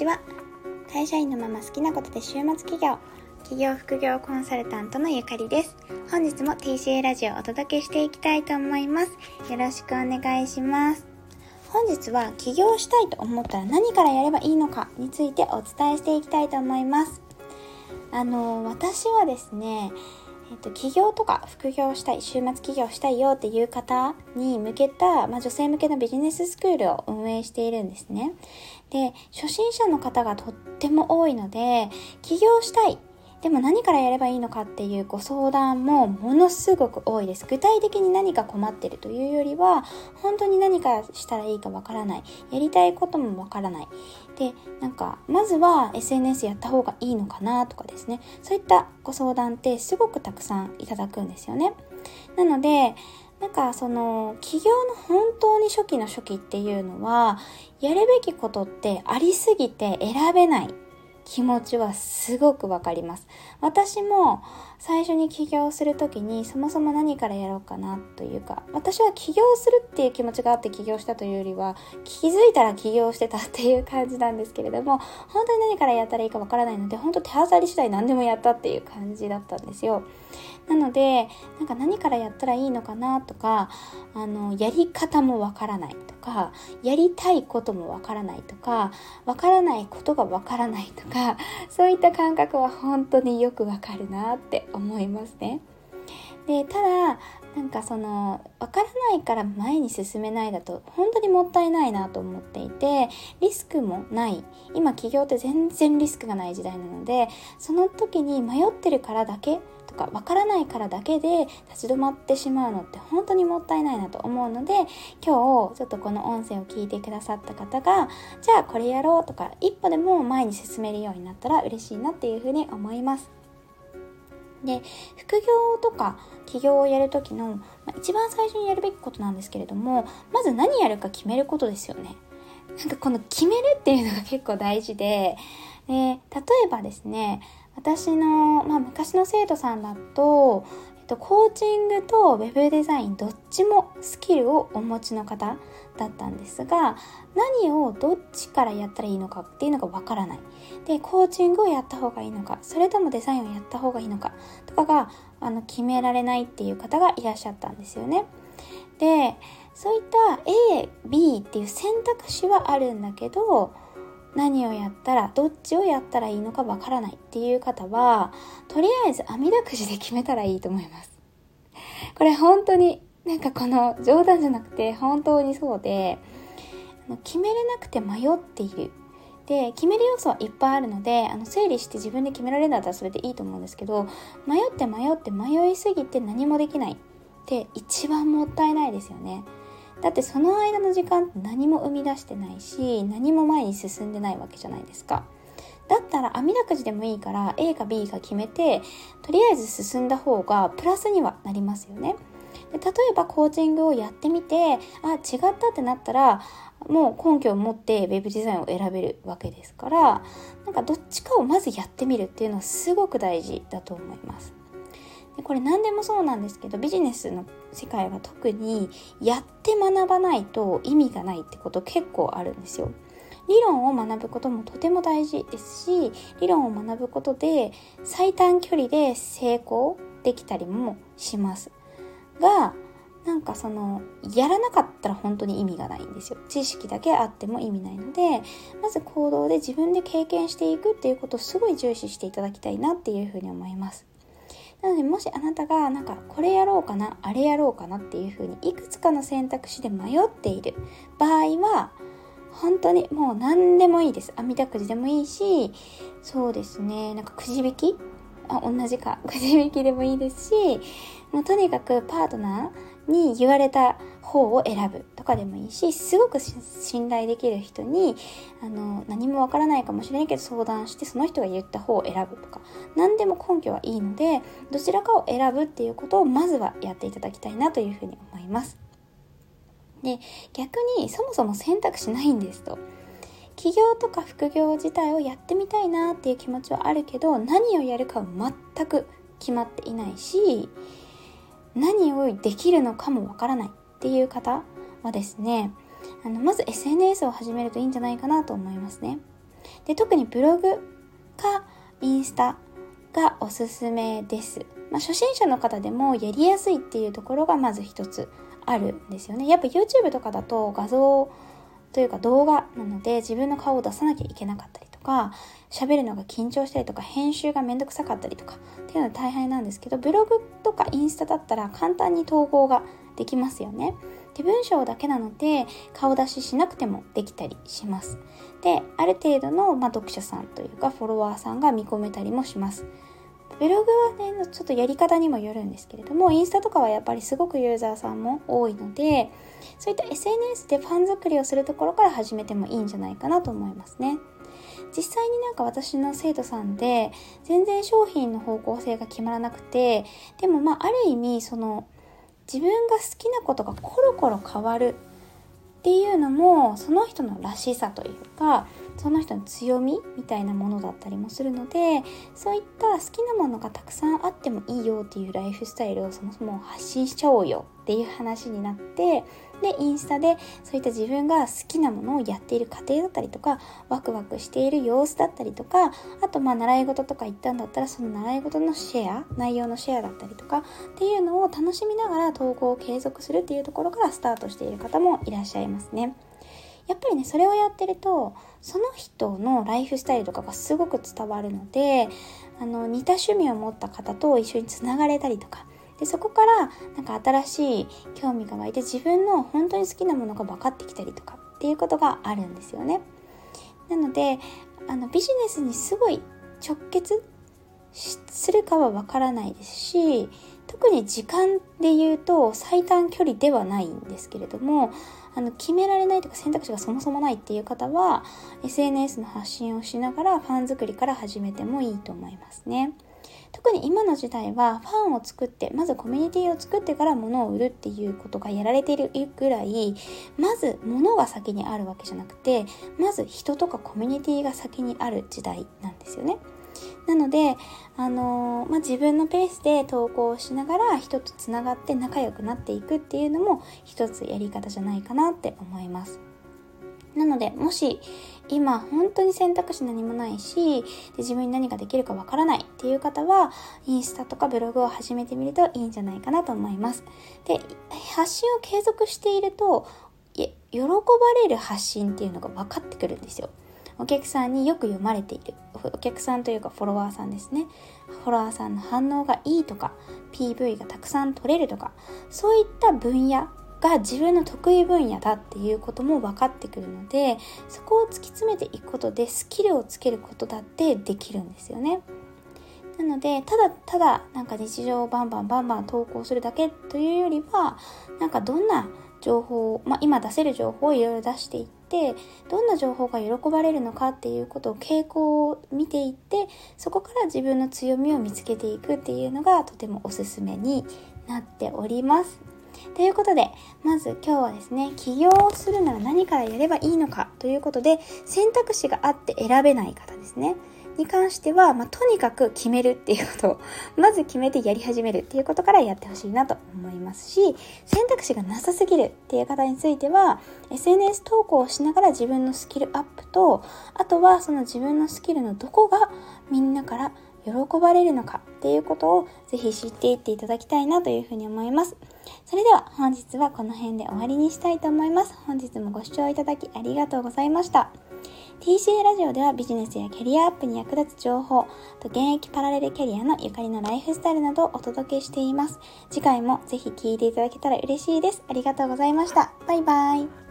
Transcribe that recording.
ちは。会社員のまま好きなことで週末企業企業副業コンサルタントのゆかりです。本日も TCA ラジオをお届けしていきたいと思います。よろしくお願いします。本日は起業したいと思ったら何からやればいいのかについてお伝えしていきたいと思います。あの私はですねえっと、起業とか副業したい、週末起業したいよっていう方に向けた、まあ、女性向けのビジネススクールを運営しているんですね。で、初心者の方がとっても多いので、起業したいでも何からやればいいのかっていうご相談もものすごく多いです。具体的に何か困ってるというよりは、本当に何かしたらいいかわからない。やりたいこともわからない。で、なんか、まずは SNS やった方がいいのかなとかですね。そういったご相談ってすごくたくさんいただくんですよね。なので、なんかその起業の本当に初期の初期っていうのはやるべきことってありすぎて選べない気持ちはすごくわかります。私も最初に起業する時にそもそも何からやろうかなというか、私は起業するっていう気持ちがあって起業したというよりは、気づいたら起業してたっていう感じなんですけれども、本当に何からやったらいいかわからないので、本当手当たり次第何でもやったっていう感じだったんですよ。なので、なんか何からやったらいいのかなとか、あの、やり方もわからないとか、やりたいこともわからないとか、わからないことがわからないとか、そういった感覚は本当によくわかるなって思いますね。でただなんかその分からないから前に進めないだと本当にもったいないなと思っていてリスクもない今起業って全然リスクがない時代なのでその時に迷ってるからだけか分からないからだけで立ち止まってしまうのって本当にもったいないなと思うので今日ちょっとこの音声を聞いてくださった方がじゃあこれやろうとか一歩でも前に進めるようになったら嬉しいなっていうふうに思います。で副業とか起業をやる時の、まあ、一番最初にやるべきことなんですけれどもまず何やるか決めることですよね。なんかこの決めるっていうのが結構大事でで例えばですね私の、まあ、昔の生徒さんだと、えっと、コーチングとウェブデザインどっちもスキルをお持ちの方だったんですが何をどっちからやったらいいのかっていうのがわからない。でコーチングをやった方がいいのかそれともデザインをやった方がいいのかとかがあの決められないっていう方がいらっしゃったんですよね。でそういった AB っていう選択肢はあるんだけど何をやったらどっちをやったらいいのかわからないっていう方はとりあえず網だくじで決めたらいいと思います。これ本当になんかこの冗談じゃなくて本当にそうで決めれなくて迷っている。で決める要素はいっぱいあるのであの整理して自分で決められるんだったらそれでいいと思うんですけど迷って迷って迷いすぎて何もできないって一番もったいないですよね。だってその間の時間何も生み出してないし何も前に進んでないわけじゃないですか。だったら網だくじでもいいから A か B か決めてとりあえず進んだ方がプラスにはなりますよね。で例えばコーチングをやってみてあ違ったってなったらもう根拠を持って web デザインを選べるわけですからなんかどっちかをまずやってみるっていうのはすごく大事だと思います。これ何でもそうなんですけどビジネスの世界は特にやって学ばないと意味がないってこと結構あるんですよ。理論を学ぶこともとても大事ですし理論を学ぶことで最短距離で成功できたりもします。がなんかそのやらなかったら本当に意味がないんですよ。知識だけあっても意味ないのでまず行動で自分で経験していくっていうことをすごい重視していただきたいなっていうふうに思います。なのでもしあなたがなんかこれやろうかなあれやろうかなっていうふうにいくつかの選択肢で迷っている。場合は本当にもう何でもいいです。網だくじでもいいしそうですねなんかくじ引きあ同じか くじ引きでもいいですしもうとにかくパートナーに言われた方を選ぶとかでもいいしすごく信頼できる人にあの何もわからないかもしれないけど相談してその人が言った方を選ぶとか何でも根拠はいいのでどちらかを選ぶっていうことをまずはやっていただきたいなというふうに思います。で逆にそもそも選択肢ないんですと。起業とか副業自体をやってみたいなっていう気持ちはあるけど何をやるかは全く決まっていないし何をできるのかもわからないっていう方はですねあのまず SNS を始めるといいんじゃないかなと思いますねで特にブログかインスタがおすすめです。まあ、初心者の方でもやりやすいっていうところがまず一つあるんですよね。やっぱ YouTube とかだと画像というか動画なので自分の顔を出さなきゃいけなかったりとか喋るのが緊張したりとか編集がめんどくさかったりとかっていうのは大変なんですけどブログとかインスタだったら簡単に投稿ができますよね。で文章だけなので顔出ししなくてもできたりします。である程度の、まあ、読者さんというかフォロワーさんが見込めたりもします。ブログはね、ちょっとやり方にもよるんですけれども、インスタとかはやっぱりすごくユーザーさんも多いので、そういった SNS でファン作りをするところから始めてもいいんじゃないかなと思いますね。実際になんか私の生徒さんで全然商品の方向性が決まらなくてでもまあある意味その自分が好きなことがコロコロ変わるっていうのもその人のらしさというかその人の強みみたいなものだったりもするのでそういった好きなものがたくさんあってもいいよっていうライフスタイルをそもそも発信しちゃおうよっていう話になってでインスタでそういった自分が好きなものをやっている過程だったりとかワクワクしている様子だったりとかあとまあ習い事とか行ったんだったらその習い事のシェア内容のシェアだったりとかっていうのを楽しみながら投稿を継続するっていうところからスタートしている方もいらっしゃいますね。やっぱりねそれをやってるとその人のライフスタイルとかがすごく伝わるのであの似た趣味を持った方と一緒につながれたりとかでそこからなんか新しい興味が湧いて自分の本当に好きなものが分かってきたりとかっていうことがあるんですよね。なのであのビジネスにすごい直結するかは分からないですし特に時間で言うと最短距離ではないんですけれどもあの決められないとか選択肢がそもそもないっていう方は SNS の発信をしながらファン作りから始めてもいいと思いますね。特に今の時代はファンを作ってまずコミュニティを作ってから物を売るっていうことがやられているぐらいまず物が先にあるわけじゃなくてまず人とかコミュニティが先にある時代なんですよね。なので、あのー、まあ、自分のペースで投稿しながら人とつながって仲良くなっていくっていうのも一つやり方じゃないかなって思います。なので、もし今本当に選択肢何もないしで自分に何ができるかわからないっていう方はインスタとかブログを始めてみるといいんじゃないかなと思います。で、発信を継続していると喜ばれる発信っていうのが分かってくるんですよ。お客さんによく読まれている。お客さんというかフォロワーさんですね。フォロワーさんの反応がいいとか、PV がたくさん取れるとか、そういった分野が自分の得意分野だっていうことも分かってくるのでそこを突き詰めていくことでスキルをつけることだってできるんですよね。なのでただただなんか日常をバンバンバンバン投稿するだけというよりはなんかどんな情報、まあ、今出せる情報をいろいろ出していってどんな情報が喜ばれるのかっていうことを傾向を見ていってそこから自分の強みを見つけていくっていうのがとてもおすすめになっております。ということで、まず今日はですね、起業をするなら何からやればいいのかということで、選択肢があって選べない方ですね。に関しては、まあ、とにかく決めるっていうことを、まず決めてやり始めるっていうことからやってほしいなと思いますし、選択肢がなさすぎるっていう方については、SNS 投稿をしながら自分のスキルアップと、あとはその自分のスキルのどこがみんなから喜ばれるのかっていうことをぜひ知っていっていただきたいなというふうに思います。それでは本日はこの辺で終わりにしたいと思います。本日もご視聴いただきありがとうございました。TCA ラジオではビジネスやキャリアアップに役立つ情報と現役パラレルキャリアのゆかりのライフスタイルなどをお届けしています。次回もぜひ聴いていただけたら嬉しいです。ありがとうございました。バイバイ。